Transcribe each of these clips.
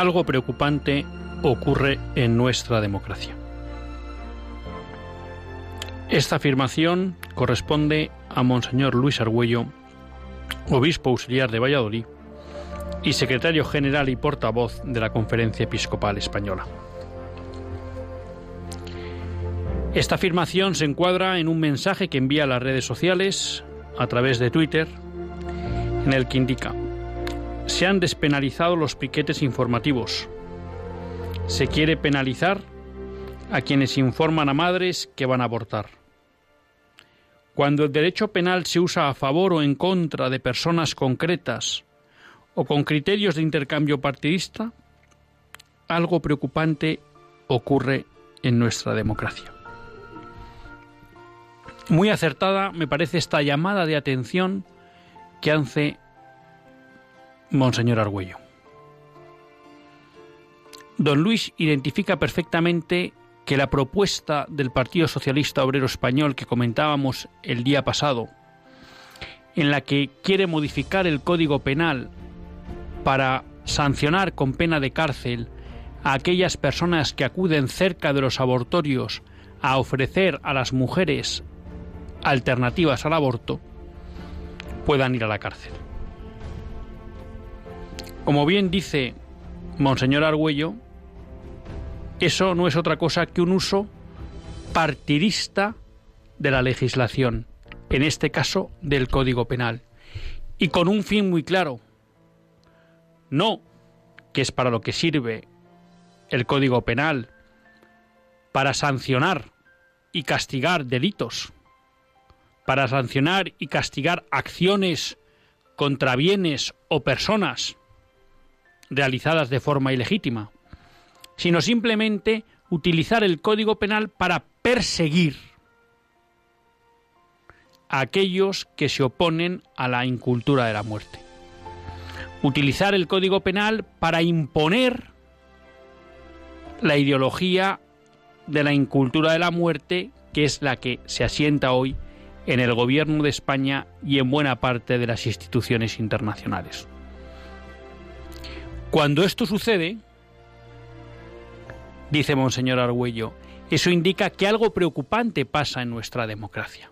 Algo preocupante ocurre en nuestra democracia. Esta afirmación corresponde a Monseñor Luis Argüello, obispo auxiliar de Valladolid y secretario general y portavoz de la Conferencia Episcopal Española. Esta afirmación se encuadra en un mensaje que envía a las redes sociales a través de Twitter, en el que indica, se han despenalizado los piquetes informativos. Se quiere penalizar a quienes informan a madres que van a abortar. Cuando el derecho penal se usa a favor o en contra de personas concretas o con criterios de intercambio partidista, algo preocupante ocurre en nuestra democracia. Muy acertada me parece esta llamada de atención que hace Monseñor Argüello. Don Luis identifica perfectamente que la propuesta del Partido Socialista Obrero Español que comentábamos el día pasado, en la que quiere modificar el Código Penal para sancionar con pena de cárcel a aquellas personas que acuden cerca de los abortorios a ofrecer a las mujeres alternativas al aborto, puedan ir a la cárcel. Como bien dice Monseñor Argüello, eso no es otra cosa que un uso partidista de la legislación, en este caso del Código Penal, y con un fin muy claro, no que es para lo que sirve el Código Penal, para sancionar y castigar delitos, para sancionar y castigar acciones contra bienes o personas, realizadas de forma ilegítima, sino simplemente utilizar el Código Penal para perseguir a aquellos que se oponen a la incultura de la muerte. Utilizar el Código Penal para imponer la ideología de la incultura de la muerte, que es la que se asienta hoy en el gobierno de España y en buena parte de las instituciones internacionales. Cuando esto sucede, dice Monseñor Argüello, eso indica que algo preocupante pasa en nuestra democracia.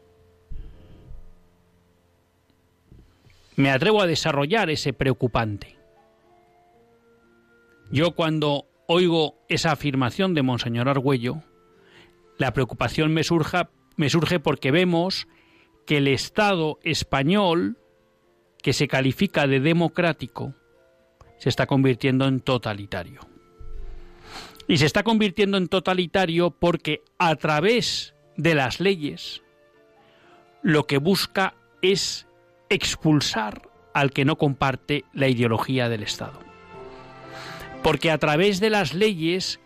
Me atrevo a desarrollar ese preocupante. Yo cuando oigo esa afirmación de Monseñor Argüello, la preocupación me, me surge porque vemos que el Estado español, que se califica de democrático, se está convirtiendo en totalitario. Y se está convirtiendo en totalitario porque a través de las leyes lo que busca es expulsar al que no comparte la ideología del Estado. Porque a través de las leyes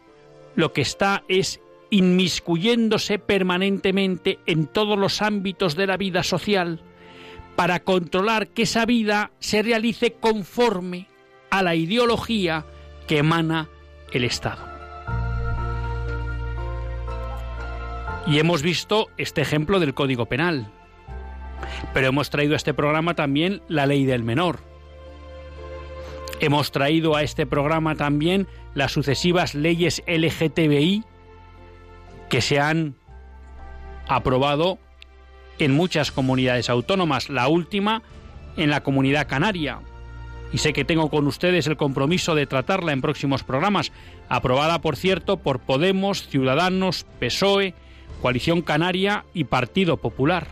lo que está es inmiscuyéndose permanentemente en todos los ámbitos de la vida social para controlar que esa vida se realice conforme a la ideología que emana el Estado. Y hemos visto este ejemplo del Código Penal, pero hemos traído a este programa también la ley del menor. Hemos traído a este programa también las sucesivas leyes LGTBI que se han aprobado en muchas comunidades autónomas, la última en la comunidad canaria, y sé que tengo con ustedes el compromiso de tratarla en próximos programas, aprobada por cierto por Podemos, Ciudadanos, PSOE Coalición Canaria y Partido Popular.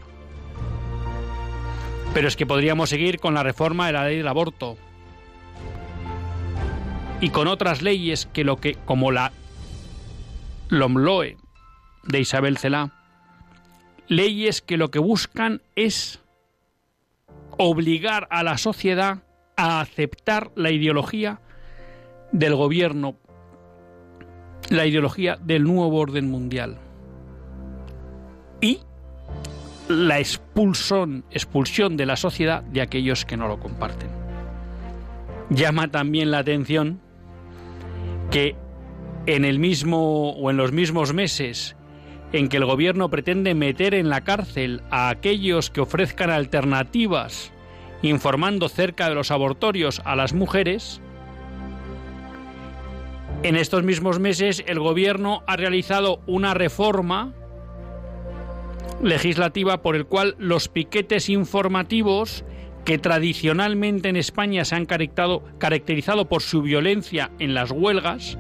Pero es que podríamos seguir con la reforma de la ley del aborto y con otras leyes que lo que como la LOMLOE de Isabel Celá, leyes que lo que buscan es obligar a la sociedad a aceptar la ideología del gobierno, la ideología del nuevo orden mundial. Y la expulsión, expulsión de la sociedad de aquellos que no lo comparten. Llama también la atención que en el mismo o en los mismos meses en que el gobierno pretende meter en la cárcel a aquellos que ofrezcan alternativas informando cerca de los abortorios a las mujeres, en estos mismos meses el gobierno ha realizado una reforma legislativa por el cual los piquetes informativos que tradicionalmente en España se han caracterizado por su violencia en las huelgas,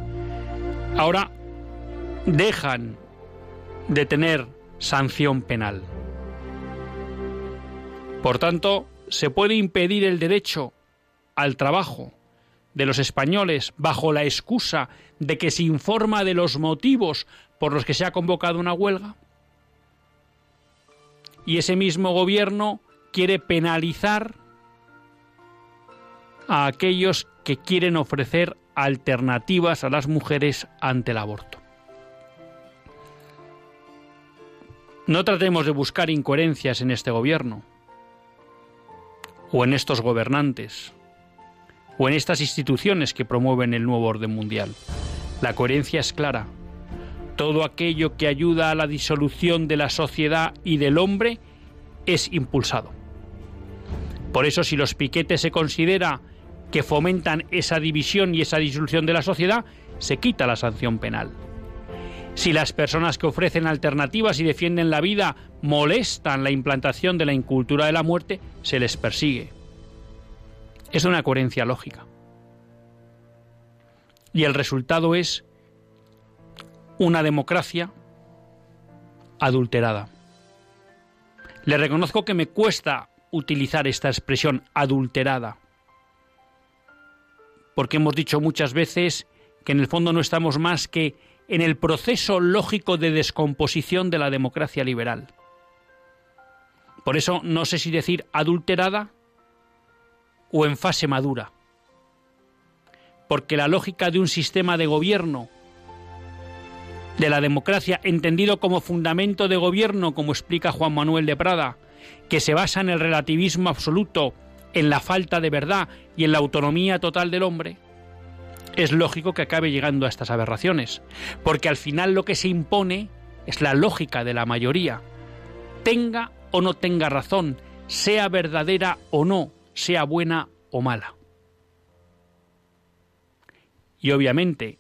ahora dejan de tener sanción penal. Por tanto, se puede impedir el derecho al trabajo de los españoles bajo la excusa de que se informa de los motivos por los que se ha convocado una huelga. Y ese mismo gobierno quiere penalizar a aquellos que quieren ofrecer alternativas a las mujeres ante el aborto. No tratemos de buscar incoherencias en este gobierno, o en estos gobernantes, o en estas instituciones que promueven el nuevo orden mundial. La coherencia es clara. Todo aquello que ayuda a la disolución de la sociedad y del hombre es impulsado. Por eso si los piquetes se considera que fomentan esa división y esa disolución de la sociedad, se quita la sanción penal. Si las personas que ofrecen alternativas y defienden la vida molestan la implantación de la incultura de la muerte, se les persigue. Es una coherencia lógica. Y el resultado es una democracia adulterada. Le reconozco que me cuesta utilizar esta expresión adulterada, porque hemos dicho muchas veces que en el fondo no estamos más que en el proceso lógico de descomposición de la democracia liberal. Por eso no sé si decir adulterada o en fase madura. Porque la lógica de un sistema de gobierno, de la democracia, entendido como fundamento de gobierno, como explica Juan Manuel de Prada, que se basa en el relativismo absoluto, en la falta de verdad y en la autonomía total del hombre, es lógico que acabe llegando a estas aberraciones, porque al final lo que se impone es la lógica de la mayoría, tenga o no tenga razón, sea verdadera o no, sea buena o mala. Y obviamente,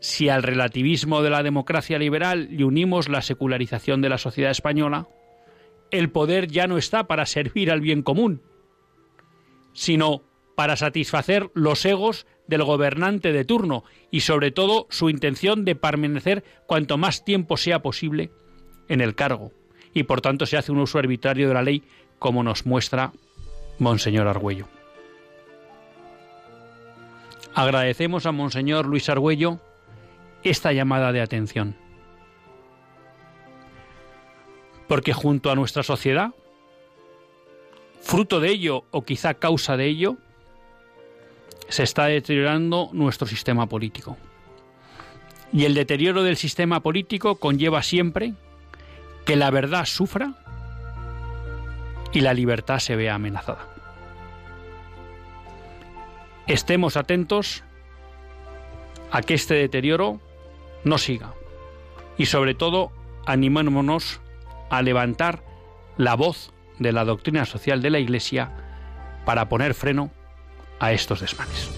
si al relativismo de la democracia liberal le unimos la secularización de la sociedad española, el poder ya no está para servir al bien común, sino para satisfacer los egos del gobernante de turno y sobre todo su intención de permanecer cuanto más tiempo sea posible en el cargo. Y por tanto se hace un uso arbitrario de la ley como nos muestra Monseñor Argüello. Agradecemos a Monseñor Luis Argüello esta llamada de atención. Porque junto a nuestra sociedad, fruto de ello o quizá causa de ello, se está deteriorando nuestro sistema político. Y el deterioro del sistema político conlleva siempre que la verdad sufra y la libertad se vea amenazada. Estemos atentos a que este deterioro no siga y sobre todo animémonos a levantar la voz de la doctrina social de la Iglesia para poner freno a estos desmanes.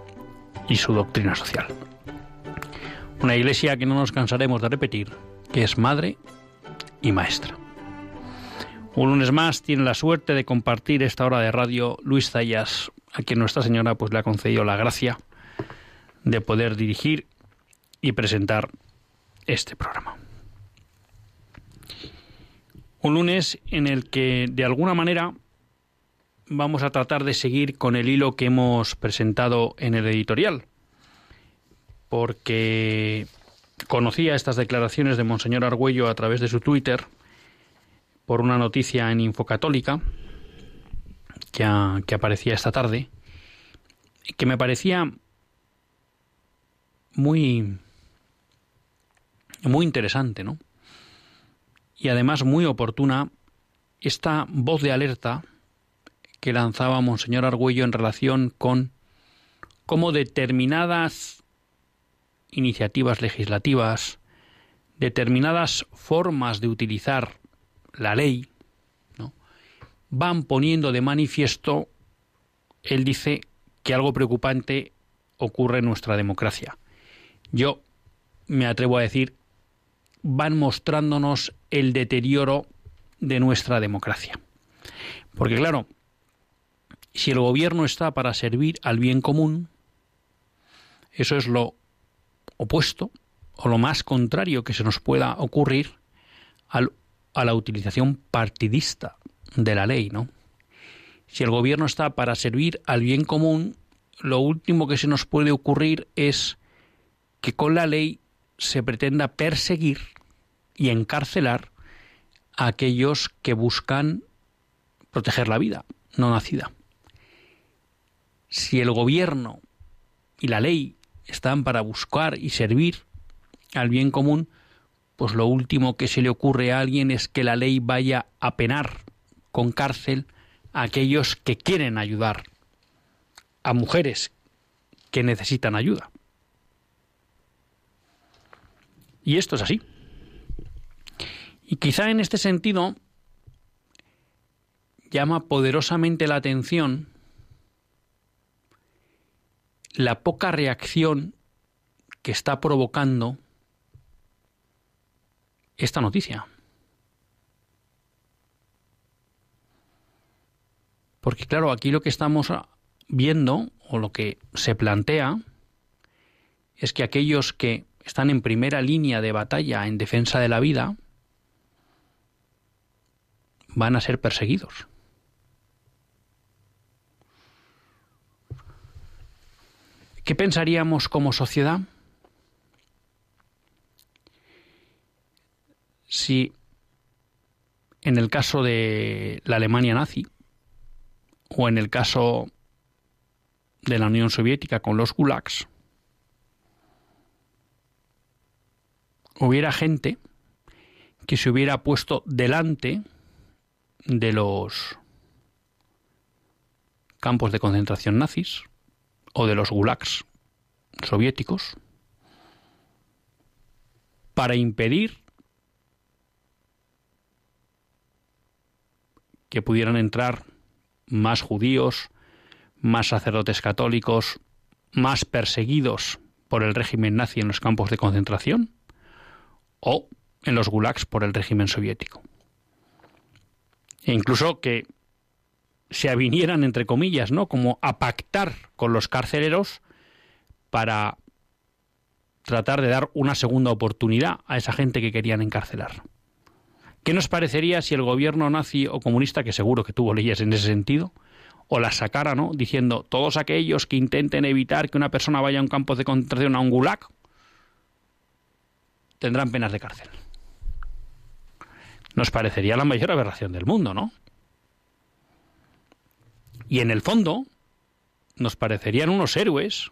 y su doctrina social. Una iglesia que no nos cansaremos de repetir, que es madre y maestra. Un lunes más tiene la suerte de compartir esta hora de radio Luis Zayas, a quien Nuestra Señora pues le ha concedido la gracia de poder dirigir y presentar este programa. Un lunes en el que de alguna manera vamos a tratar de seguir con el hilo que hemos presentado en el editorial, porque conocía estas declaraciones de Monseñor Argüello a través de su Twitter por una noticia en Infocatólica que, que aparecía esta tarde, que me parecía muy muy interesante, ¿no? Y además muy oportuna esta voz de alerta que lanzaba Monseñor Argüello en relación con cómo determinadas iniciativas legislativas, determinadas formas de utilizar la ley, van poniendo de manifiesto, él dice, que algo preocupante ocurre en nuestra democracia. Yo me atrevo a decir, van mostrándonos el deterioro de nuestra democracia. Porque claro, si el gobierno está para servir al bien común, eso es lo opuesto o lo más contrario que se nos pueda ocurrir a la utilización partidista de la ley, ¿no? Si el gobierno está para servir al bien común, lo último que se nos puede ocurrir es que con la ley se pretenda perseguir y encarcelar a aquellos que buscan proteger la vida no nacida si el gobierno y la ley están para buscar y servir al bien común, pues lo último que se le ocurre a alguien es que la ley vaya a penar con cárcel a aquellos que quieren ayudar, a mujeres que necesitan ayuda. Y esto es así. Y quizá en este sentido llama poderosamente la atención la poca reacción que está provocando esta noticia. Porque claro, aquí lo que estamos viendo o lo que se plantea es que aquellos que están en primera línea de batalla en defensa de la vida van a ser perseguidos. ¿Qué pensaríamos como sociedad si en el caso de la Alemania nazi o en el caso de la Unión Soviética con los gulags hubiera gente que se hubiera puesto delante de los campos de concentración nazis o de los gulags soviéticos para impedir que pudieran entrar más judíos, más sacerdotes católicos, más perseguidos por el régimen nazi en los campos de concentración o en los gulags por el régimen soviético. E incluso que se avinieran, entre comillas, ¿no? como a pactar con los carceleros para tratar de dar una segunda oportunidad a esa gente que querían encarcelar. ¿Qué nos parecería si el gobierno nazi o comunista, que seguro que tuvo leyes en ese sentido, o las sacara, ¿no? Diciendo, todos aquellos que intenten evitar que una persona vaya a un campo de concentración, a un gulag, tendrán penas de cárcel. Nos parecería la mayor aberración del mundo, ¿no? Y en el fondo, nos parecerían unos héroes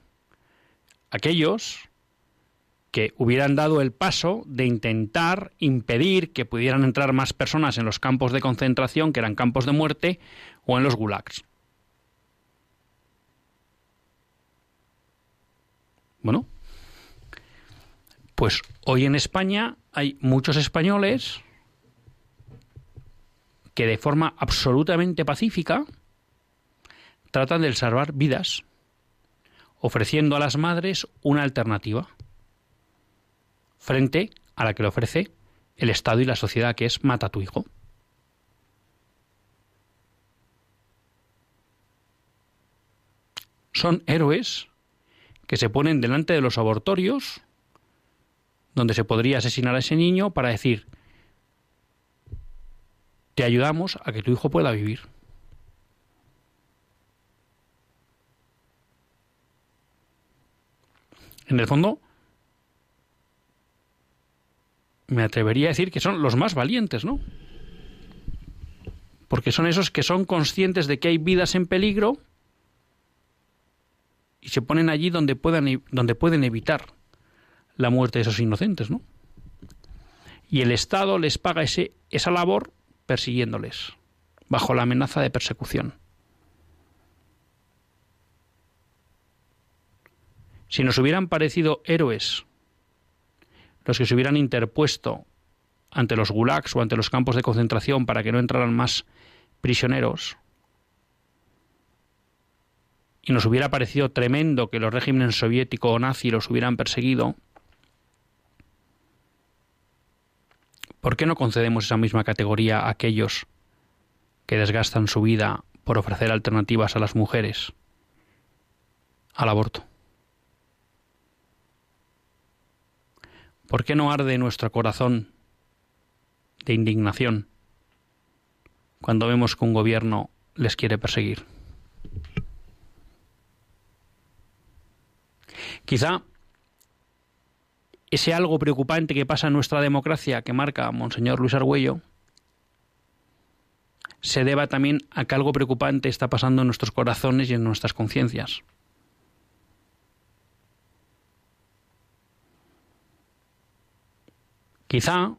aquellos que hubieran dado el paso de intentar impedir que pudieran entrar más personas en los campos de concentración, que eran campos de muerte, o en los gulags. Bueno, pues hoy en España hay muchos españoles que de forma absolutamente pacífica tratan de salvar vidas, ofreciendo a las madres una alternativa frente a la que le ofrece el Estado y la sociedad, que es mata a tu hijo. Son héroes que se ponen delante de los abortorios, donde se podría asesinar a ese niño, para decir, te ayudamos a que tu hijo pueda vivir. En el fondo, me atrevería a decir que son los más valientes, ¿no? Porque son esos que son conscientes de que hay vidas en peligro y se ponen allí donde, puedan, donde pueden evitar la muerte de esos inocentes, ¿no? Y el Estado les paga ese, esa labor persiguiéndoles, bajo la amenaza de persecución. Si nos hubieran parecido héroes los que se hubieran interpuesto ante los gulags o ante los campos de concentración para que no entraran más prisioneros, y nos hubiera parecido tremendo que los regímenes soviético o nazi los hubieran perseguido, ¿por qué no concedemos esa misma categoría a aquellos que desgastan su vida por ofrecer alternativas a las mujeres al aborto? ¿Por qué no arde nuestro corazón de indignación cuando vemos que un gobierno les quiere perseguir? Quizá ese algo preocupante que pasa en nuestra democracia que marca Monseñor Luis Argüello se deba también a que algo preocupante está pasando en nuestros corazones y en nuestras conciencias. Quizá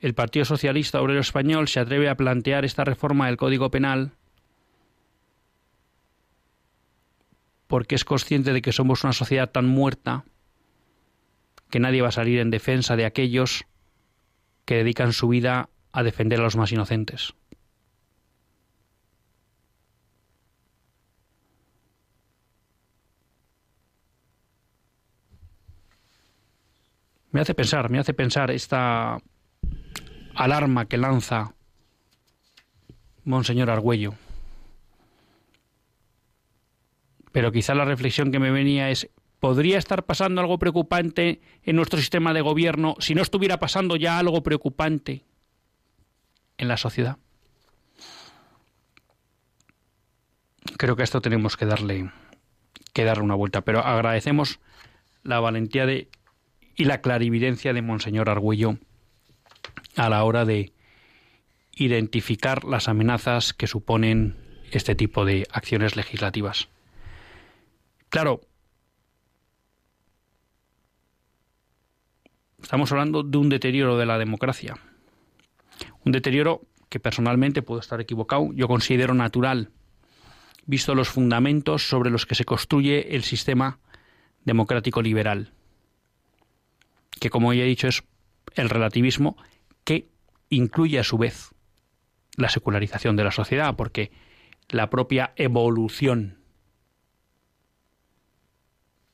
el Partido Socialista Obrero Español se atreve a plantear esta reforma del Código Penal porque es consciente de que somos una sociedad tan muerta que nadie va a salir en defensa de aquellos que dedican su vida a defender a los más inocentes. Me hace pensar, me hace pensar esta alarma que lanza Monseñor Argüello. Pero quizá la reflexión que me venía es, ¿podría estar pasando algo preocupante en nuestro sistema de gobierno si no estuviera pasando ya algo preocupante en la sociedad? Creo que a esto tenemos que darle, que darle una vuelta, pero agradecemos la valentía de y la clarividencia de Monseñor Argüello a la hora de identificar las amenazas que suponen este tipo de acciones legislativas. Claro, estamos hablando de un deterioro de la democracia. Un deterioro que personalmente puedo estar equivocado, yo considero natural, visto los fundamentos sobre los que se construye el sistema democrático liberal que como ya he dicho es el relativismo que incluye a su vez la secularización de la sociedad, porque la propia evolución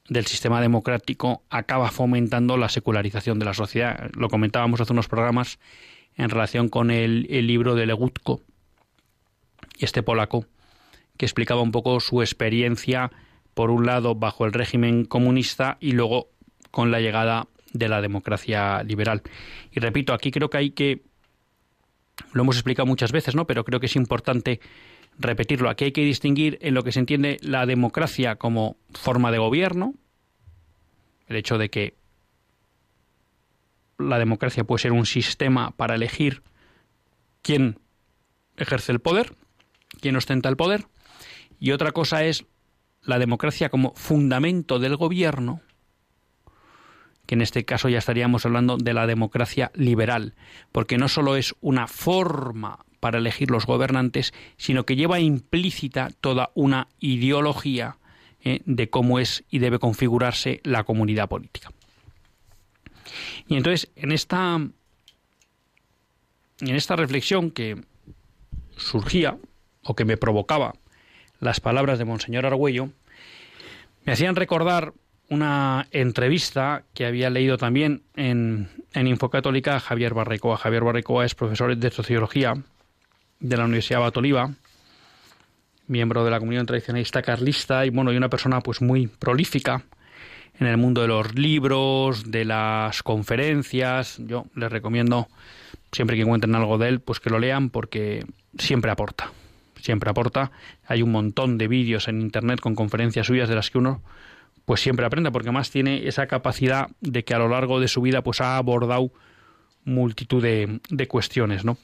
del sistema democrático acaba fomentando la secularización de la sociedad. Lo comentábamos hace unos programas en relación con el, libro de Legutko, este polaco, que explicaba un poco su experiencia, por un lado, bajo el régimen comunista y luego con la llegada de la democracia liberal. Y repito, aquí creo que hay que, lo hemos explicado muchas veces, ¿no? Pero creo que es importante repetirlo. Aquí hay que distinguir en lo que se entiende la democracia como forma de gobierno, el hecho de que la democracia puede ser un sistema para elegir quién ejerce el poder, quién ostenta el poder, y otra cosa es la democracia como fundamento del gobierno, que en este caso ya estaríamos hablando de la democracia liberal, porque no solo es una forma para elegir los gobernantes, sino que lleva implícita toda una ideología eh, de cómo es y debe configurarse la comunidad política. Y entonces, en esta, en esta reflexión que surgía o que me provocaba las palabras de Monseñor Argüello, me hacían recordar una entrevista que había leído también en, en Infocatólica a Javier Barricoa. Javier Barricoa es profesor de Sociología de la Universidad Batoliva, miembro de la comunidad tradicionalista carlista y bueno, y una persona pues muy prolífica en el mundo de los libros, de las conferencias. Yo les recomiendo siempre que encuentren algo de él, pues que lo lean porque siempre aporta. Siempre aporta. Hay un montón de vídeos en internet con conferencias suyas de las que uno pues siempre aprende porque más tiene esa capacidad de que a lo largo de su vida pues ha abordado multitud de, de cuestiones, ¿no?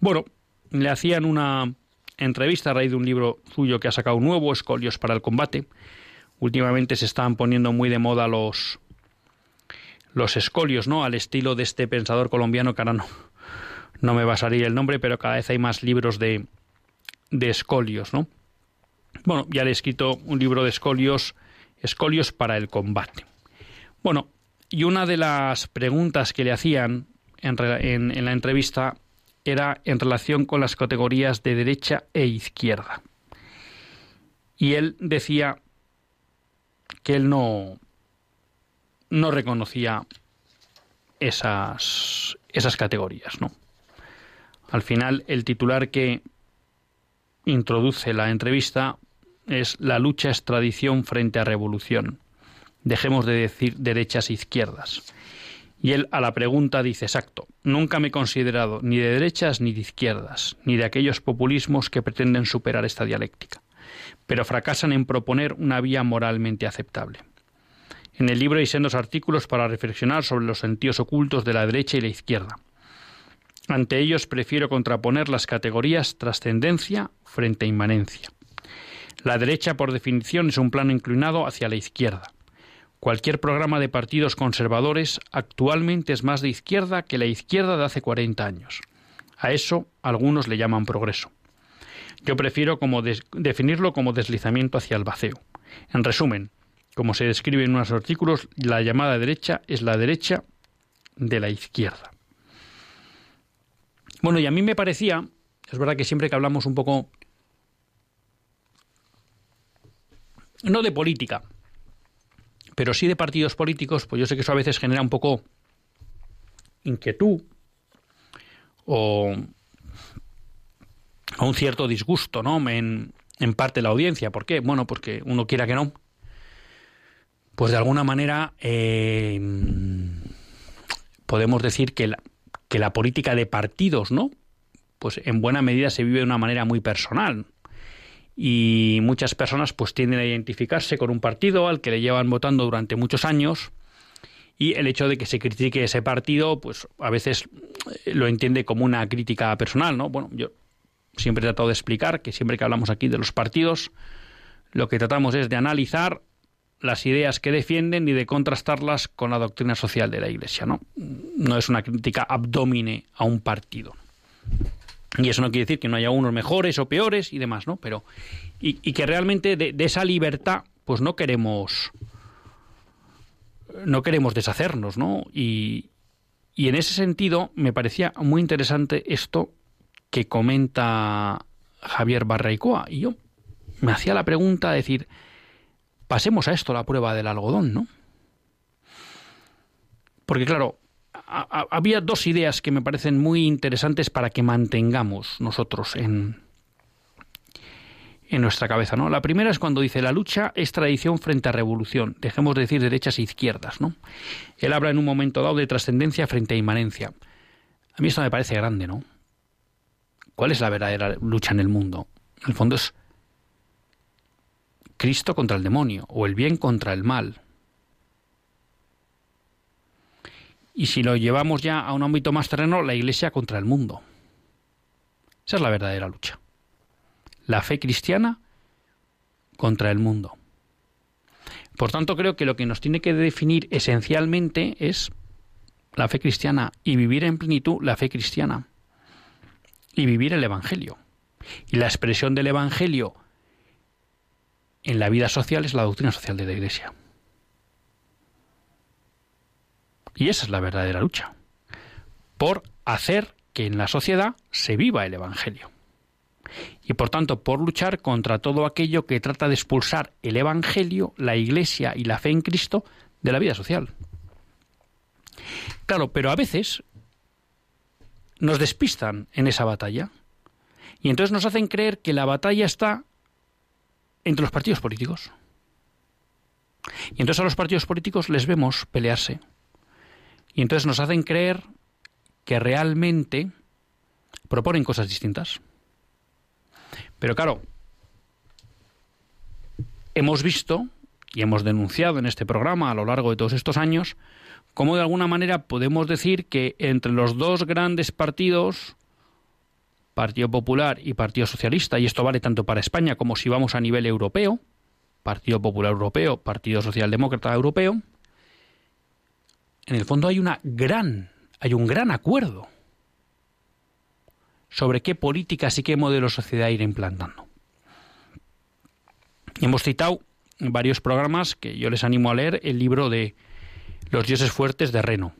Bueno, le hacían una entrevista a raíz de un libro suyo que ha sacado nuevo, Escolios para el combate. Últimamente se están poniendo muy de moda los los escolios, ¿no? Al estilo de este pensador colombiano que ahora no, no me va a salir el nombre, pero cada vez hay más libros de, de escolios, ¿no? Bueno, ya le he escrito un libro de escolios, escolios para el combate. Bueno, y una de las preguntas que le hacían en, en la entrevista era en relación con las categorías de derecha e izquierda. Y él decía que él no, no reconocía esas, esas categorías, ¿no? Al final, el titular que introduce la entrevista es La lucha es tradición frente a revolución. Dejemos de decir derechas e izquierdas. Y él a la pregunta dice exacto, nunca me he considerado ni de derechas ni de izquierdas, ni de aquellos populismos que pretenden superar esta dialéctica, pero fracasan en proponer una vía moralmente aceptable. En el libro hay sendos artículos para reflexionar sobre los sentidos ocultos de la derecha y la izquierda. Ante ellos prefiero contraponer las categorías trascendencia frente a inmanencia. La derecha, por definición, es un plano inclinado hacia la izquierda Cualquier programa de partidos conservadores actualmente es más de izquierda que la izquierda de hace 40 años. A eso algunos le llaman progreso. Yo prefiero como definirlo como deslizamiento hacia el vacío. En resumen, como se describe en unos artículos, la llamada derecha es la derecha de la izquierda. Bueno, y a mí me parecía, es verdad que siempre que hablamos un poco, no de política, pero sí de partidos políticos, pues yo sé que eso a veces genera un poco inquietud o, un cierto disgusto, ¿no? En, en parte la audiencia. ¿Por qué? Bueno, porque uno quiera que no, pues de alguna manera eh, podemos decir que la, que la política de partidos, ¿no? Pues en buena medida se vive de una manera muy personal y muchas personas pues tienden a identificarse con un partido al que le llevan votando durante muchos años y el hecho de que se critique ese partido pues a veces eh, lo entiende como una crítica personal, ¿no? Bueno, yo siempre he tratado de explicar que siempre que hablamos aquí de los partidos lo que tratamos es de analizar las ideas que defienden y de contrastarlas con la doctrina social de la Iglesia, ¿no? No es una crítica abdomine a un partido. Y eso no quiere decir que no haya unos mejores o peores y demás, ¿no? Pero, y, que realmente de, esa libertad, pues no queremos no queremos deshacernos, ¿no? Y, y en ese sentido me parecía muy interesante esto que comenta Javier Barraicoa. Y yo me hacía la pregunta de decir, pasemos a esto, la prueba del algodón, ¿no? Porque claro, había dos ideas que me parecen muy interesantes para que mantengamos nosotros en, en nuestra cabeza, ¿no? La primera es cuando dice la lucha es tradición frente a revolución. Dejemos de decir derechas e izquierdas, ¿no? Él habla en un momento dado de trascendencia frente a inmanencia. A mí esto me parece grande, ¿no? ¿Cuál es la verdadera lucha en el mundo? En el fondo es Cristo contra el demonio o el bien contra el mal. Y si lo llevamos ya a un ámbito más terreno, la Iglesia contra el mundo. Esa es la verdadera lucha. La fe cristiana contra el mundo. Por tanto, creo que lo que nos tiene que definir esencialmente es la fe cristiana y vivir en plenitud la fe cristiana y vivir el Evangelio. Y la expresión del Evangelio en la vida social es la doctrina social de la Iglesia. Y esa es la verdadera lucha. Por hacer que en la sociedad se viva el Evangelio. Y por tanto, por luchar contra todo aquello que trata de expulsar el Evangelio, la Iglesia y la fe en Cristo de la vida social. Claro, pero a veces nos despistan en esa batalla. Y entonces nos hacen creer que la batalla está entre los partidos políticos. Y entonces a los partidos políticos les vemos pelearse. Y entonces nos hacen creer que realmente proponen cosas distintas. Pero claro, hemos visto y hemos denunciado en este programa a lo largo de todos estos años cómo de alguna manera podemos decir que entre los dos grandes partidos, Partido Popular y Partido Socialista, y esto vale tanto para España como si vamos a nivel europeo, Partido Popular Europeo, Partido Socialdemócrata Europeo, en el fondo hay una gran, hay un gran acuerdo sobre qué políticas y qué modelo de sociedad ir implantando. Hemos citado varios programas que yo les animo a leer el libro de Los dioses fuertes de Reno,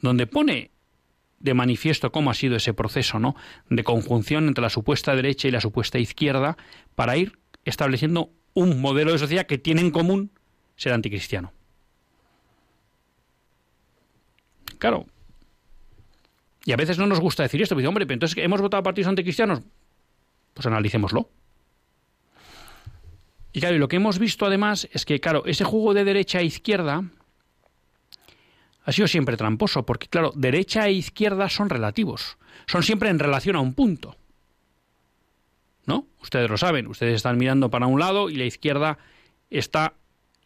donde pone de manifiesto cómo ha sido ese proceso ¿no? de conjunción entre la supuesta derecha y la supuesta izquierda para ir estableciendo un modelo de sociedad que tiene en común ser anticristiano. Claro, y a veces no nos gusta decir esto, pero hombre, pero entonces hemos votado partidos anticristianos. Pues analicémoslo. Y claro, y lo que hemos visto además es que, claro, ese juego de derecha e izquierda ha sido siempre tramposo, porque claro, derecha e izquierda son relativos, son siempre en relación a un punto. ¿No? Ustedes lo saben, ustedes están mirando para un lado y la izquierda está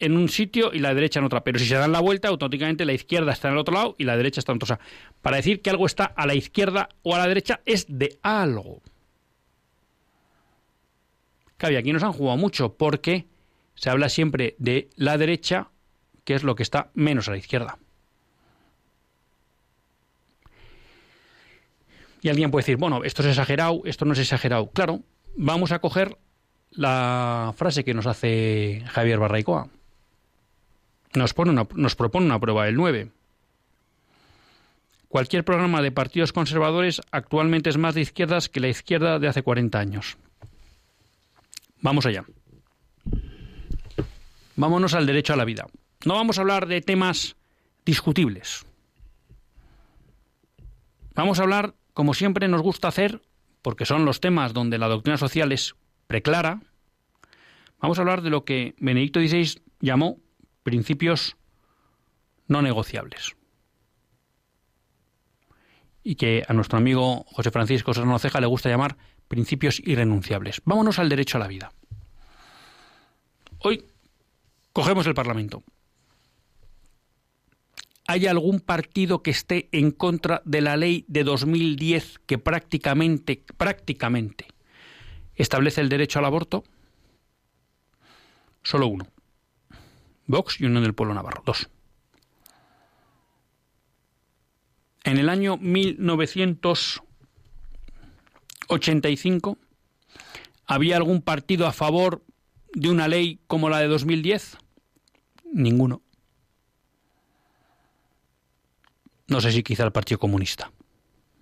en un sitio y la derecha en otra. Pero si se dan la vuelta, automáticamente la izquierda está en el otro lado y la derecha está en otro. O sea, para decir que algo está a la izquierda o a la derecha es de algo. Claro, y aquí nos han jugado mucho porque se habla siempre de la derecha, que es lo que está menos a la izquierda. Y alguien puede decir, bueno, esto es exagerado, esto no es exagerado. Claro, vamos a coger la frase que nos hace Javier Barraicoa nos, pone nos propone una prueba del 9. Cualquier programa de partidos conservadores actualmente es más de izquierdas que la izquierda de hace 40 años. Vamos allá. Vámonos al derecho a la vida. No vamos a hablar de temas discutibles. Vamos a hablar, como siempre nos gusta hacer, porque son los temas donde la doctrina social es preclara, vamos a hablar de lo que Benedicto XVI llamó principios no negociables. Y que a nuestro amigo José Francisco Serrano Ceja le gusta llamar principios irrenunciables. Vámonos al derecho a la vida. Hoy cogemos el Parlamento. ¿Hay algún partido que esté en contra de la ley de 2010 que prácticamente, prácticamente establece el derecho al aborto? Solo uno. Vox y Unión del Pueblo Navarro, dos. En el año 1985 había algún partido a favor de una ley como la de 2010? Ninguno. No sé si quizá el Partido Comunista.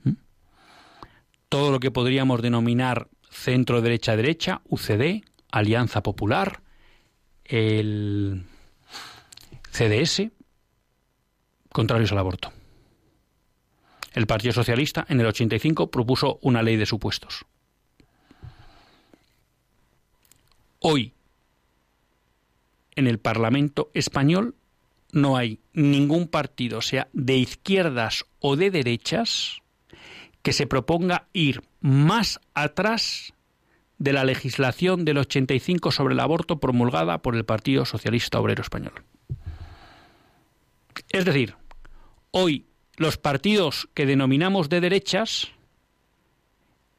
¿Mm? Todo lo que podríamos denominar centro derecha derecha, UCD, Alianza Popular, el CDS, contrarios al aborto. El Partido Socialista en el 85 propuso una ley de supuestos. Hoy, en el Parlamento español, no hay ningún partido, sea de izquierdas o de derechas, que se proponga ir más atrás de la legislación del 85 sobre el aborto promulgada por el Partido Socialista Obrero Español. Es decir, hoy los partidos que denominamos de derechas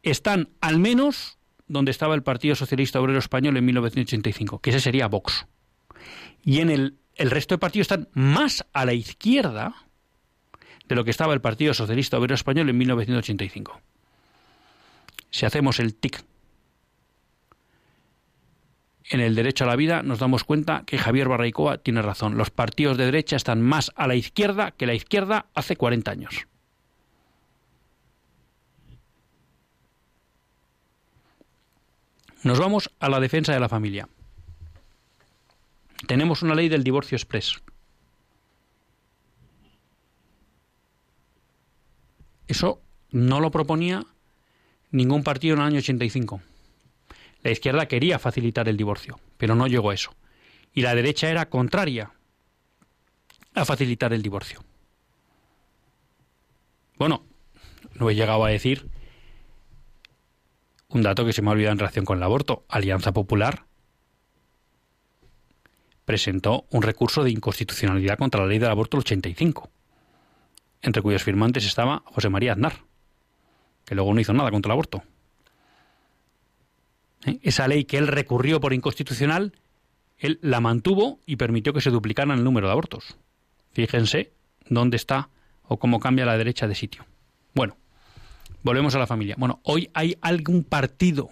están al menos donde estaba el Partido Socialista Obrero Español en 1985, que ese sería Vox. Y en el, el resto de partidos están más a la izquierda de lo que estaba el Partido Socialista Obrero Español en 1985. Si hacemos el tic en el derecho a la vida, nos damos cuenta que Javier Barraicoa tiene razón. Los partidos de derecha están más a la izquierda que la izquierda hace 40 años. Nos vamos a la defensa de la familia. Tenemos una ley del divorcio express. Eso no lo proponía ningún partido en el año 85. La izquierda quería facilitar el divorcio, pero no llegó a eso. Y la derecha era contraria a facilitar el divorcio. Bueno, no he llegado a decir un dato que se me ha olvidado en relación con el aborto. Alianza Popular presentó un recurso de inconstitucionalidad contra la ley del aborto del 85, entre cuyos firmantes estaba José María Aznar, que luego no hizo nada contra el aborto. ¿Eh? Esa ley que él recurrió por inconstitucional, él la mantuvo y permitió que se duplicaran el número de abortos. Fíjense dónde está o cómo cambia la derecha de sitio. Bueno, volvemos a la familia. Bueno, hoy hay algún partido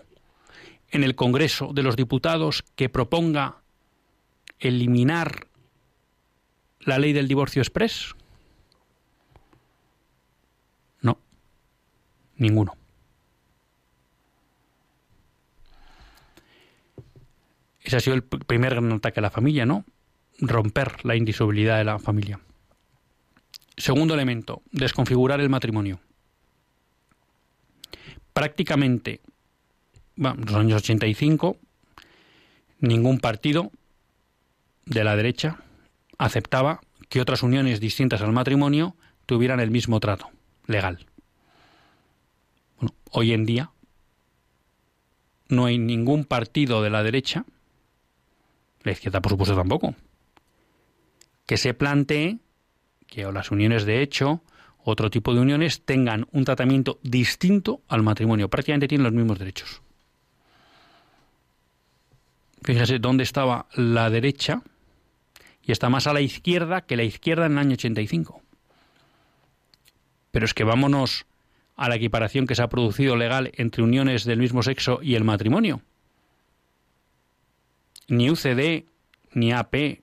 en el Congreso de los Diputados que proponga eliminar la ley del divorcio express? No, ninguno. Ese ha sido el primer gran ataque a la familia, ¿no? Romper la indisolubilidad de la familia. Segundo elemento, desconfigurar el matrimonio. Prácticamente, bueno, en los años 85, ningún partido de la derecha aceptaba que otras uniones distintas al matrimonio tuvieran el mismo trato legal. Bueno, hoy en día no hay ningún partido de la derecha la izquierda por supuesto tampoco, que se plantee que las uniones de hecho, otro tipo de uniones, tengan un tratamiento distinto al matrimonio, prácticamente tienen los mismos derechos. Fíjese dónde estaba la derecha y está más a la izquierda que la izquierda en el año 85. Pero es que vámonos a la equiparación que se ha producido legal entre uniones del mismo sexo y el matrimonio ni UCD ni AP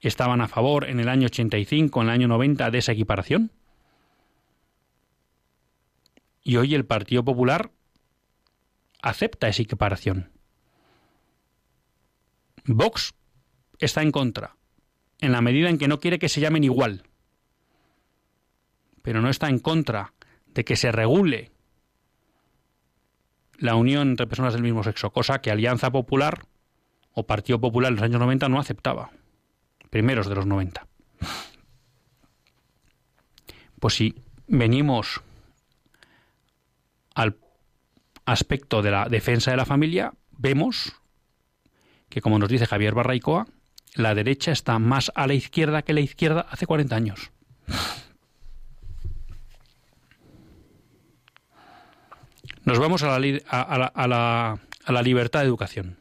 estaban a favor en el año 85, en el año 90 de esa equiparación. Y hoy el Partido Popular acepta esa equiparación. Vox está en contra, en la medida en que no quiere que se llamen igual, pero no está en contra de que se regule la unión entre personas del mismo sexo, cosa que Alianza Popular o Partido Popular en los años 90 no aceptaba, primeros de los 90. Pues si venimos al aspecto de la defensa de la familia, vemos que, como nos dice Javier Barraicoa, la derecha está más a la izquierda que la izquierda hace 40 años. Nos vamos a la, a la, a la libertad de educación.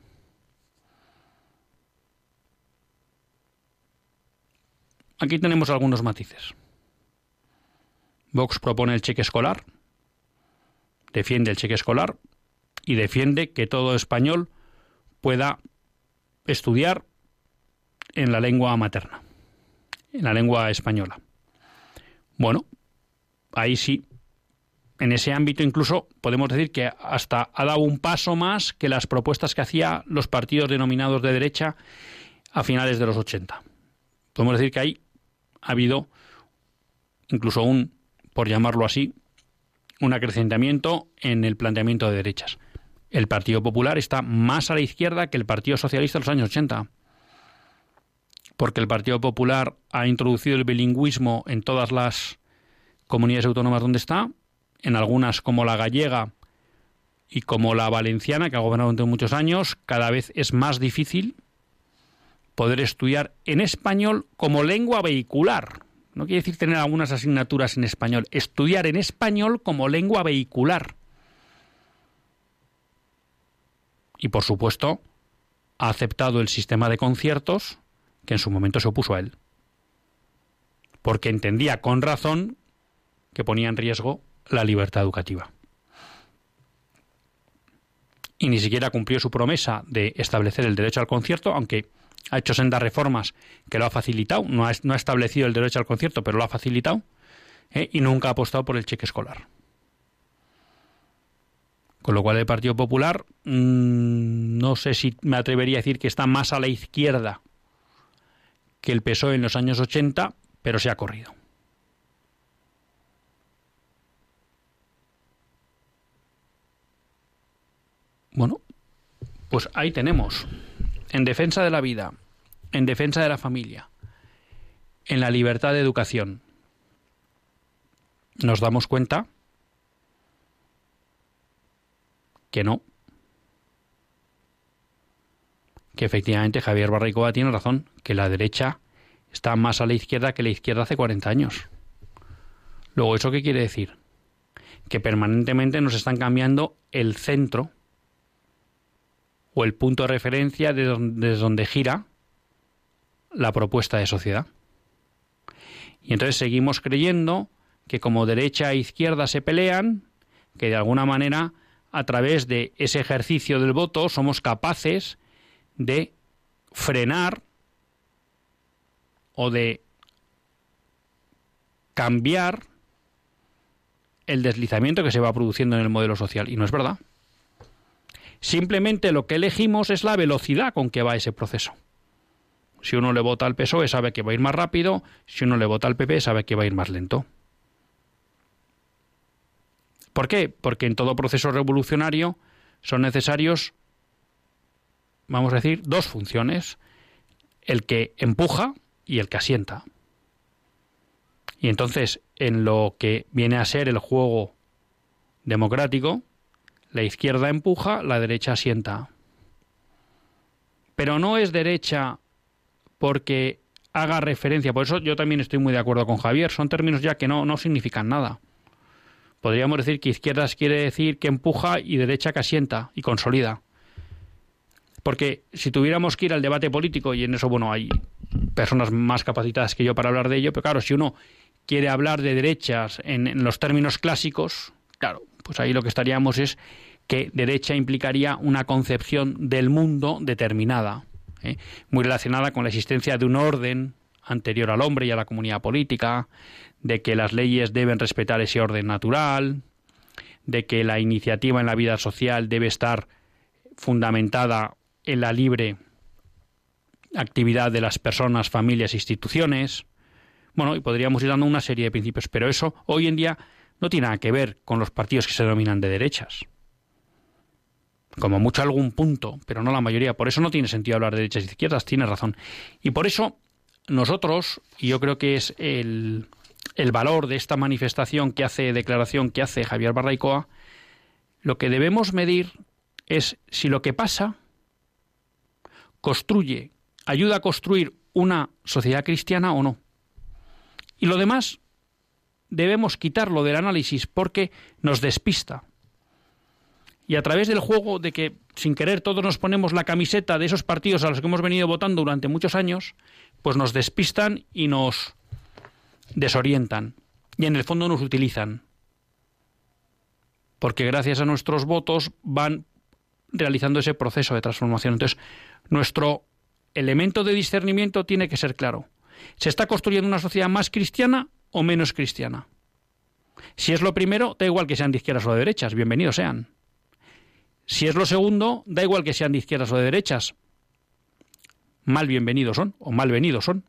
Aquí tenemos algunos matices. Vox propone el cheque escolar, defiende el cheque escolar y defiende que todo español pueda estudiar en la lengua materna, en la lengua española. Bueno, ahí sí, en ese ámbito incluso podemos decir que hasta ha dado un paso más que las propuestas que hacía los partidos denominados de derecha a finales de los 80. Podemos decir que ahí ha habido incluso un, por llamarlo así, un acrecentamiento en el planteamiento de derechas. El Partido Popular está más a la izquierda que el Partido Socialista en los años 80 porque el Partido Popular ha introducido el bilingüismo en todas las comunidades autónomas donde está, en algunas como la gallega y como la valenciana, que ha gobernado durante muchos años, cada vez es más difícil poder estudiar en español como lengua vehicular. No quiere decir tener algunas asignaturas en español, estudiar en español como lengua vehicular. Y por supuesto, ha aceptado el sistema de conciertos que en su momento se opuso a él, porque entendía con razón que ponía en riesgo la libertad educativa. Y ni siquiera cumplió su promesa de establecer el derecho al concierto, aunque ha hecho sendas reformas que lo ha facilitado, no ha, establecido el derecho al concierto, pero lo ha facilitado, ¿eh? y nunca ha apostado por el cheque escolar. Con lo cual el Partido Popular mm, no sé si me atrevería a decir que está más a la izquierda que el PSOE en los años 80, pero se ha corrido. Bueno, pues ahí tenemos, en defensa de la vida, en defensa de la familia, en la libertad de educación, nos damos cuenta que no, que efectivamente Javier Barraicoa tiene razón, que la derecha está más a la izquierda que la izquierda hace 40 años. Luego, ¿eso qué quiere decir? Que permanentemente nos están cambiando el centro o el punto de referencia desde donde gira la propuesta de sociedad. Y entonces seguimos creyendo que como derecha e izquierda se pelean, que de alguna manera a través de ese ejercicio del voto somos capaces de frenar o de cambiar el deslizamiento que se va produciendo en el modelo social. Y no es verdad. Simplemente lo que elegimos es la velocidad con que va ese proceso. Si uno le vota al PSOE sabe que va a ir más rápido, si uno le vota al PP sabe que va a ir más lento. ¿Por qué? Porque en todo proceso revolucionario son necesarios vamos a decir, dos funciones, el que empuja y el que asienta. Y entonces, en lo que viene a ser el juego democrático, la izquierda empuja, la derecha asienta. Pero no es derecha porque haga referencia, por eso yo también estoy muy de acuerdo con Javier, son términos ya que no, no significan nada. Podríamos decir que izquierdas quiere decir que empuja y derecha que asienta y consolida. Porque si tuviéramos que ir al debate político, y en eso, bueno, hay personas más capacitadas que yo para hablar de ello, pero claro, si uno quiere hablar de derechas en, los términos clásicos, claro, pues ahí lo que estaríamos es que derecha implicaría una concepción del mundo determinada, ¿eh? muy relacionada con la existencia de un orden anterior al hombre y a la comunidad política, de que las leyes deben respetar ese orden natural, de que la iniciativa en la vida social debe estar fundamentada en la libre actividad de las personas, familias e instituciones. Bueno, y podríamos ir dando una serie de principios, pero eso hoy en día no tiene nada que ver con los partidos que se denominan de derechas. Como mucho algún punto, pero no la mayoría. Por eso no tiene sentido hablar de derechas y izquierdas, tiene razón. Y por eso nosotros, y yo creo que es el, el valor de esta manifestación que hace, declaración que hace Javier Barraicoa, lo que debemos medir es si lo que pasa construye, ayuda a construir una sociedad cristiana o no. Y lo demás debemos quitarlo del análisis porque nos despista. Y a través del juego de que sin querer todos nos ponemos la camiseta de esos partidos a los que hemos venido votando durante muchos años, pues nos despistan y nos desorientan. Y en el fondo nos utilizan. Porque gracias a nuestros votos van realizando ese proceso de transformación. Entonces, nuestro elemento de discernimiento tiene que ser claro. ¿Se está construyendo una sociedad más cristiana o menos cristiana. Si es lo primero, da igual que sean de izquierdas o de derechas, bienvenidos sean. Si es lo segundo, da igual que sean de izquierdas o de derechas. Mal bienvenidos son, o mal venidos son.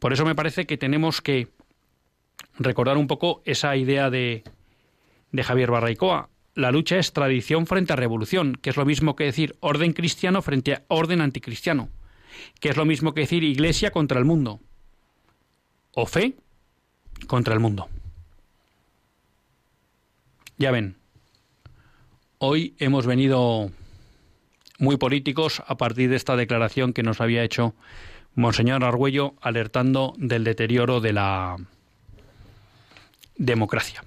Por eso me parece que tenemos que recordar un poco esa idea de, de Javier Barraicoa. La lucha es tradición frente a revolución, que es lo mismo que decir orden cristiano frente a orden anticristiano, que es lo mismo que decir iglesia contra el mundo, o fe contra el mundo. Ya ven, hoy hemos venido muy políticos a partir de esta declaración que nos había hecho Monseñor Argüello alertando del deterioro de la democracia.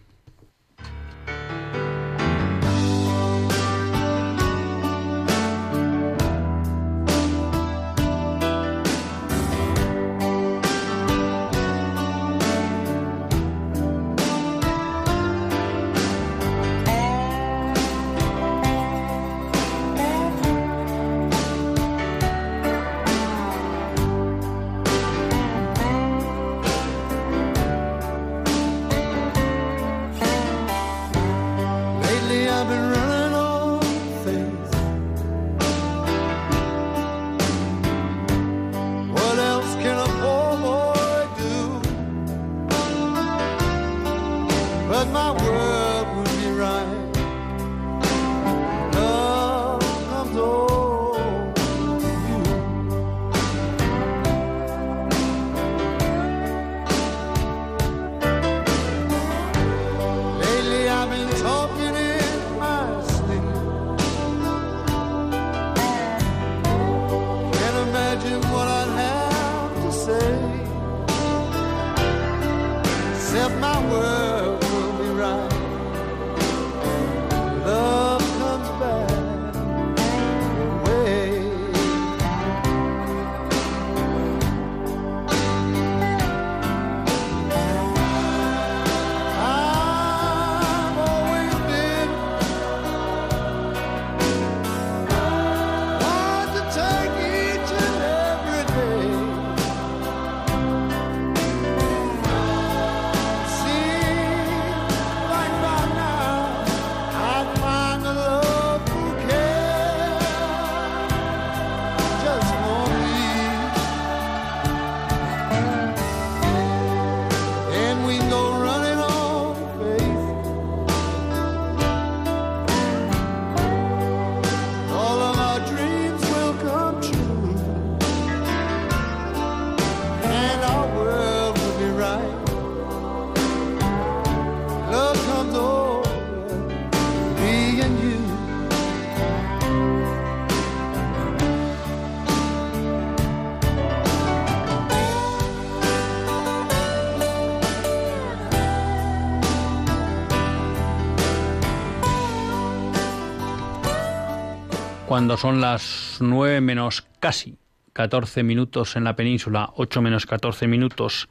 Cuando son las 9 menos casi 14 minutos en la península, 8 menos 14 minutos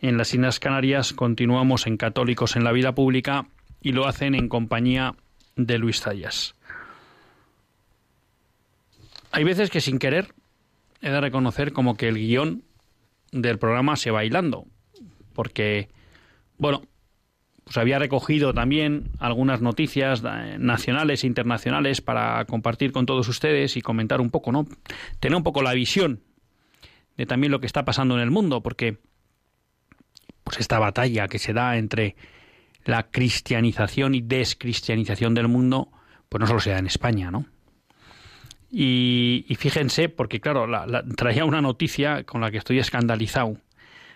en las Islas Canarias, continuamos en Católicos en la Vida Pública y lo hacen en compañía de Luis Zayas. Hay veces que sin querer he de reconocer como que el guion del programa se va bailando, porque, bueno, pues había recogido también algunas noticias eh, nacionales e internacionales para compartir con todos ustedes y comentar un poco, ¿no? Tener un poco la visión de también lo que está pasando en el mundo, porque pues esta batalla que se da entre la cristianización y descristianización del mundo, pues no solo se da en España, ¿no? Y, fíjense, porque claro, traía una noticia con la que estoy escandalizado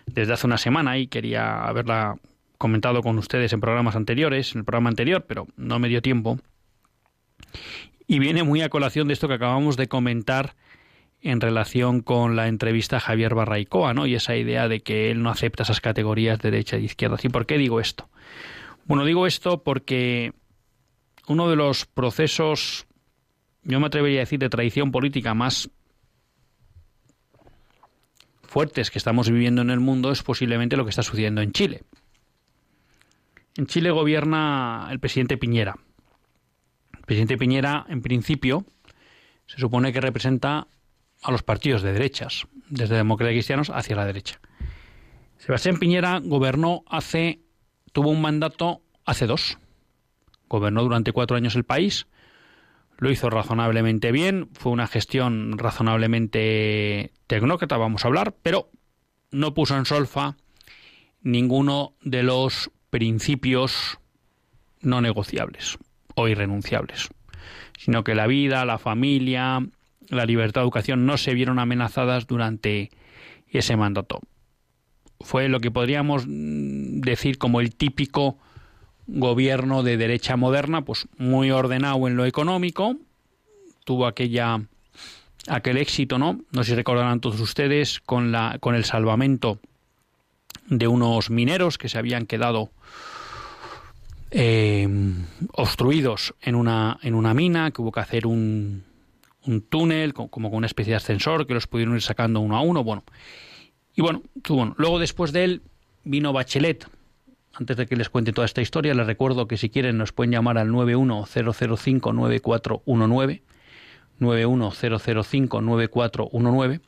desde hace una semana y quería haberla comentado con ustedes en programas anteriores, en el programa anterior, pero no me dio tiempo. Y viene muy a colación de esto que acabamos de comentar en relación con la entrevista a Javier Barraicoa, ¿no? Y esa idea de que él no acepta esas categorías de derecha y izquierda. ¿Y por qué digo esto? Bueno, digo esto porque uno de los procesos, yo me atrevería a decir, de tradición política más fuertes que estamos viviendo en el mundo es posiblemente lo que está sucediendo en Chile. En Chile gobierna el presidente Piñera. El presidente Piñera, en principio, se supone que representa a los partidos de derechas, desde demócratas cristianos hacia la derecha. Sebastián Piñera gobernó hace, tuvo un mandato hace dos. Gobernó durante cuatro años el país, lo hizo razonablemente bien, fue una gestión razonablemente tecnócrata, vamos a hablar, pero no puso en solfa ninguno de los principios no negociables o irrenunciables, sino que la vida, la familia, la libertad de educación no se vieron amenazadas durante ese mandato. Fue lo que podríamos mm, decir como el típico gobierno de derecha moderna, pues muy ordenado en lo económico, tuvo aquella aquel éxito, ¿no? No sé si recordarán todos ustedes con la con el salvamento de unos mineros que se habían quedado eh, obstruidos en una, en una mina, que hubo que hacer un, un túnel como, con una especie de ascensor que los pudieron ir sacando uno a uno. Bueno, y bueno, bueno, luego después de él vino Bachelet. Antes de que les cuente toda esta historia, les recuerdo que si quieren nos pueden llamar al 910059419, 910059419.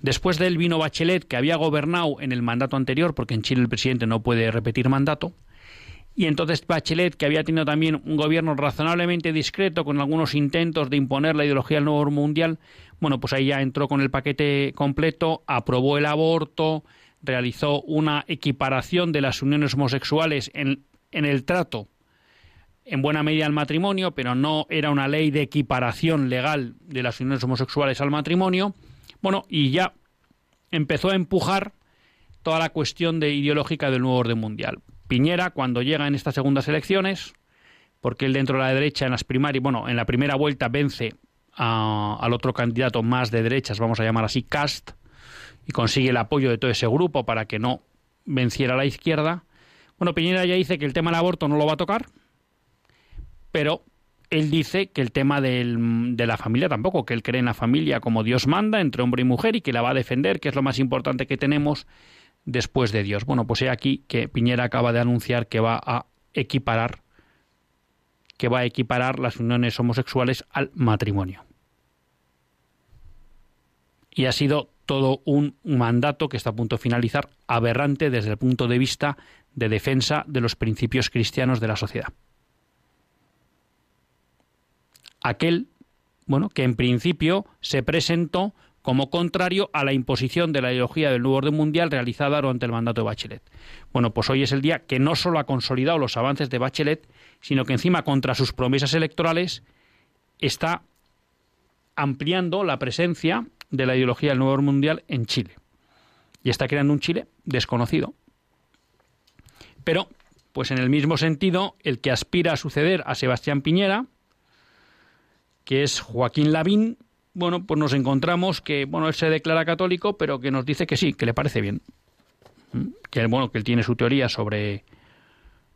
Después de él vino Bachelet, que había gobernado en el mandato anterior, porque en Chile el presidente no puede repetir mandato. Y entonces Bachelet, que había tenido también un gobierno razonablemente discreto, con algunos intentos de imponer la ideología del nuevo mundial, bueno, pues ahí ya entró con el paquete completo, aprobó el aborto, realizó una equiparación de las uniones homosexuales en, en el trato en buena medida al matrimonio, pero no era una ley de equiparación legal de las uniones homosexuales al matrimonio. Bueno, y ya empezó a empujar toda la cuestión de ideológica del nuevo orden mundial. Piñera, cuando llega en estas segundas elecciones, porque él dentro de la derecha en las primarias, bueno, en la primera vuelta vence al otro candidato más de derechas, vamos a llamar así, Cast, y consigue el apoyo de todo ese grupo para que no venciera a la izquierda. Bueno, Piñera ya dice que el tema del aborto no lo va a tocar, pero él dice que el tema de la familia tampoco, que él cree en la familia como Dios manda, entre hombre y mujer, y que la va a defender, que es lo más importante que tenemos después de Dios. Bueno, pues he aquí que Piñera acaba de anunciar que va a equiparar que va a equiparar las uniones homosexuales al matrimonio. Y ha sido todo un mandato que está a punto de finalizar aberrante desde el punto de vista de defensa de los principios cristianos de la sociedad aquel, bueno, que en principio se presentó como contrario a la imposición de la ideología del nuevo orden mundial realizada durante el mandato de Bachelet. Bueno, pues hoy es el día que no solo ha consolidado los avances de Bachelet, sino que encima contra sus promesas electorales está ampliando la presencia de la ideología del nuevo orden mundial en Chile. Y está creando un Chile desconocido. Pero, pues en el mismo sentido, el que aspira a suceder a Sebastián Piñera, que es Joaquín Lavín, bueno, pues nos encontramos que, bueno, él se declara católico, pero que nos dice que sí, que le parece bien. ¿Mm? Que, bueno, que él tiene su teoría sobre,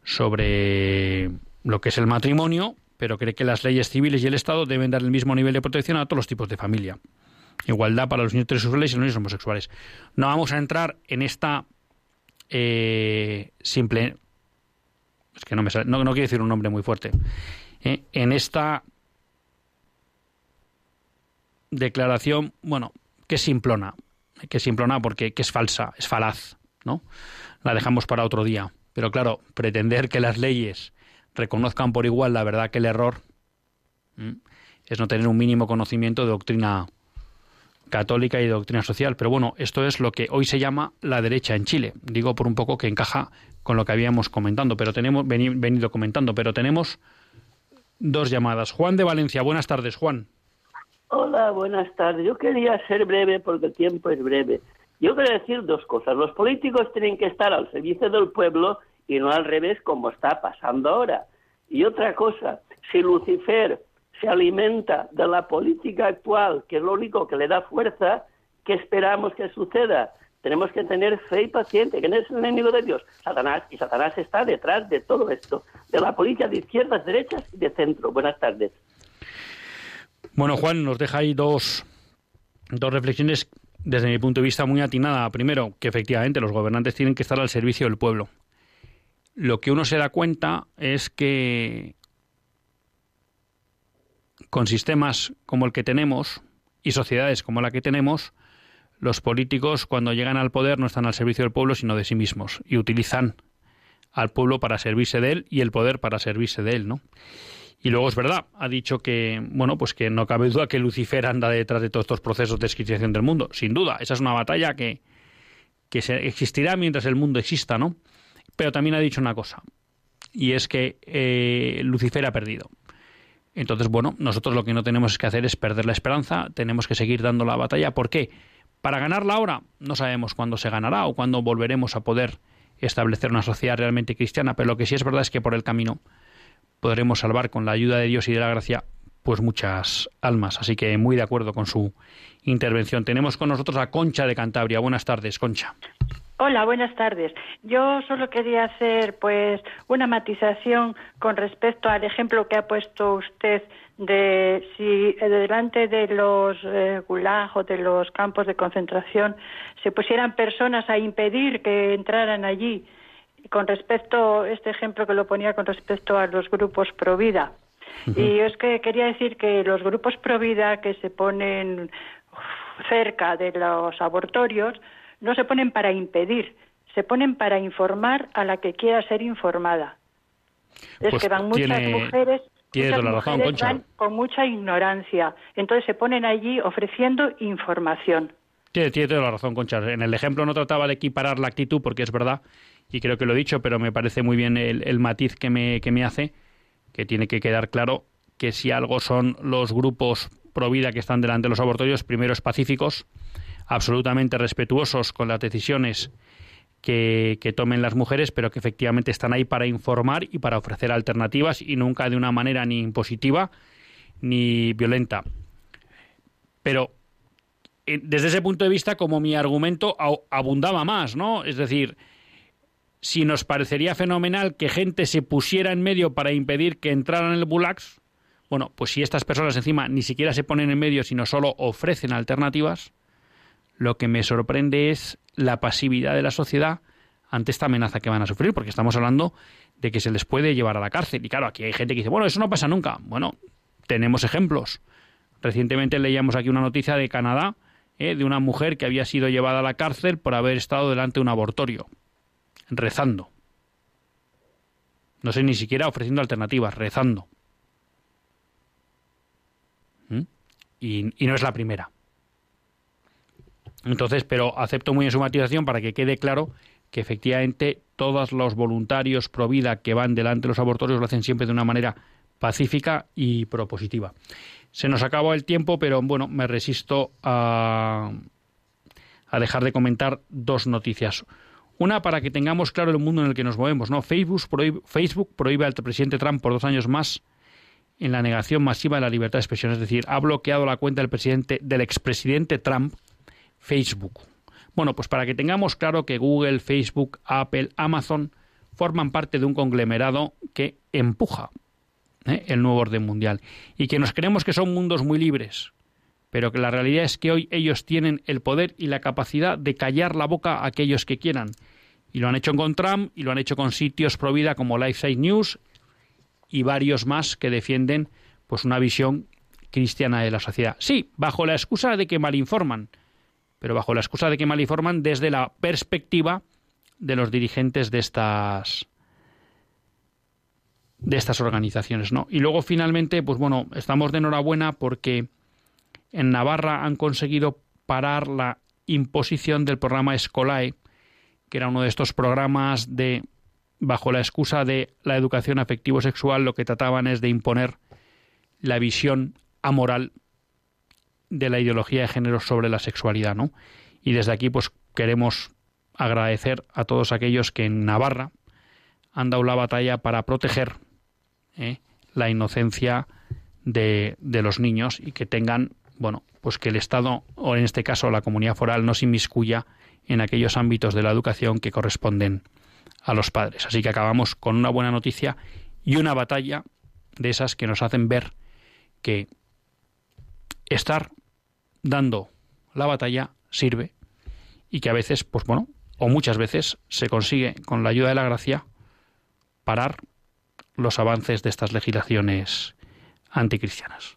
sobre lo que es el matrimonio, pero cree que las leyes civiles y el Estado deben dar el mismo nivel de protección a todos los tipos de familia. Igualdad para los niños heterosexuales y los niños homosexuales. No vamos a entrar en esta eh, simple... Es que no, me no, no quiero decir un nombre muy fuerte. Eh, en esta declaración, bueno, que es simplona, que es simplona porque que es falsa, es falaz, ¿no? La dejamos para otro día. Pero claro, pretender que las leyes reconozcan por igual la verdad que el error es no tener un mínimo conocimiento de doctrina católica y de doctrina social. Pero bueno, esto es lo que hoy se llama la derecha en Chile. Digo por un poco que encaja con lo que habíamos comentando, pero tenemos venido comentando, pero tenemos dos llamadas. Juan de Valencia, buenas tardes, Juan. Hola, buenas tardes. Yo quería ser breve porque el tiempo es breve. Yo quería decir dos cosas. Los políticos tienen que estar al servicio del pueblo y no al revés como está pasando ahora. Y otra cosa, si Lucifer se alimenta de la política actual, que es lo único que le da fuerza, ¿qué esperamos que suceda? Tenemos que tener fe y paciencia, que no es el enemigo de Dios, Satanás, y Satanás está detrás de todo esto, de la política de izquierdas, derechas y de centro. Buenas tardes. Bueno, Juan, nos deja ahí dos, dos reflexiones desde mi punto de vista muy atinada. Primero, que efectivamente los gobernantes tienen que estar al servicio del pueblo. Lo que uno se da cuenta es que con sistemas como el que tenemos y sociedades como la que tenemos, los políticos cuando llegan al poder no están al servicio del pueblo sino de sí mismos y utilizan al pueblo para servirse de él y el poder para servirse de él, ¿no? Y luego es verdad, ha dicho que, bueno, pues que no cabe duda que Lucifer anda detrás de todos estos procesos de escrituración del mundo. Sin duda, esa es una batalla que, que existirá mientras el mundo exista, ¿no? Pero también ha dicho una cosa, y es que eh, Lucifer ha perdido. Entonces, bueno, nosotros lo que no tenemos que hacer es perder la esperanza, tenemos que seguir dando la batalla. ¿Por qué? Para ganarla ahora, no sabemos cuándo se ganará o cuándo volveremos a poder establecer una sociedad realmente cristiana, pero lo que sí es verdad es que por el camino podremos salvar con la ayuda de Dios y de la gracia pues muchas almas. Así que muy de acuerdo con su intervención. Tenemos con nosotros a Concha de Cantabria. Buenas tardes, Concha. Hola, buenas tardes. Yo solo quería hacer pues una matización con respecto al ejemplo que ha puesto usted de si delante de los eh, gulag o de los campos de concentración se pusieran personas a impedir que entraran allí con respecto a este ejemplo que lo ponía con respecto a los grupos pro vida. Y es que quería decir que los grupos pro vida que se ponen cerca de los abortorios no se ponen para impedir, se ponen para informar a la que quiera ser informada. Es pues que van muchas mujeres, van con mucha ignorancia, entonces se ponen allí ofreciendo información. Tiene, toda la razón, Concha. En el ejemplo no trataba de equiparar la actitud, porque es verdad, y creo que lo he dicho, pero me parece muy bien el, matiz que me, que me hace, que tiene que quedar claro que si algo son los grupos pro vida que están delante de los abortorios, primero es pacíficos, absolutamente respetuosos con las decisiones que, tomen las mujeres, pero que efectivamente están ahí para informar y para ofrecer alternativas y nunca de una manera ni impositiva ni violenta. Pero eh, desde ese punto de vista, como mi argumento abundaba más, ¿no? Es decir, si nos parecería fenomenal que gente se pusiera en medio para impedir que entraran en el Bulax, bueno, pues si estas personas encima ni siquiera se ponen en medio, sino solo ofrecen alternativas, lo que me sorprende es la pasividad de la sociedad ante esta amenaza que van a sufrir, porque estamos hablando de que se les puede llevar a la cárcel. Y claro, aquí hay gente que dice, bueno, eso no pasa nunca. Bueno, tenemos ejemplos. Recientemente leíamos aquí una noticia de Canadá, eh, de una mujer que había sido llevada a la cárcel por haber estado delante de un abortorio, rezando. No sé ni siquiera ofreciendo alternativas, rezando. ¿Mm? y no es la primera. Entonces, pero acepto muy en su matización para que quede claro que efectivamente todos los voluntarios pro vida que van delante de los abortorios lo hacen siempre de una manera pacífica y propositiva. Se nos acabó el tiempo, pero bueno, me resisto a, a dejar de comentar dos noticias. Una para que tengamos claro el mundo en el que nos movemos, ¿no? Facebook prohíbe, Facebook prohíbe al presidente Trump por dos años más en la negación masiva de la libertad de expresión, es decir, ha bloqueado la cuenta del presidente del expresidente Trump Facebook. Bueno, pues para que tengamos claro que Google, Facebook, Apple, Amazon forman parte de un conglomerado que empuja ¿eh? el nuevo orden mundial y que nos creemos que son mundos muy libres, pero que la realidad es que hoy ellos tienen el poder y la capacidad de callar la boca a aquellos que quieran. Y lo han hecho con Trump y lo han hecho con sitios pro vida como Lifeside News y varios más que defienden pues una visión cristiana de la sociedad. Sí, bajo la excusa de que malinforman, pero bajo la excusa de que malinforman desde la perspectiva de los dirigentes de estas de estas organizaciones, ¿no? Y luego finalmente, pues bueno, estamos de enhorabuena porque en Navarra han conseguido parar la imposición del programa Escolae, que era uno de estos programas de bajo la excusa de la educación afectivo sexual, lo que trataban es de imponer la visión amoral de la ideología de género sobre la sexualidad, ¿no? Y desde aquí, pues queremos agradecer a todos aquellos que en Navarra han dado la batalla para proteger ¿eh? la inocencia de, de, los niños y que tengan, bueno, pues que el Estado, o en este caso la comunidad foral, no se inmiscuya en aquellos ámbitos de la educación que corresponden a los padres. Así que acabamos con una buena noticia y una batalla de esas que nos hacen ver que estar dando la batalla sirve y que a veces, pues bueno, o muchas veces se consigue con la ayuda de la gracia parar los avances de estas legislaciones anticristianas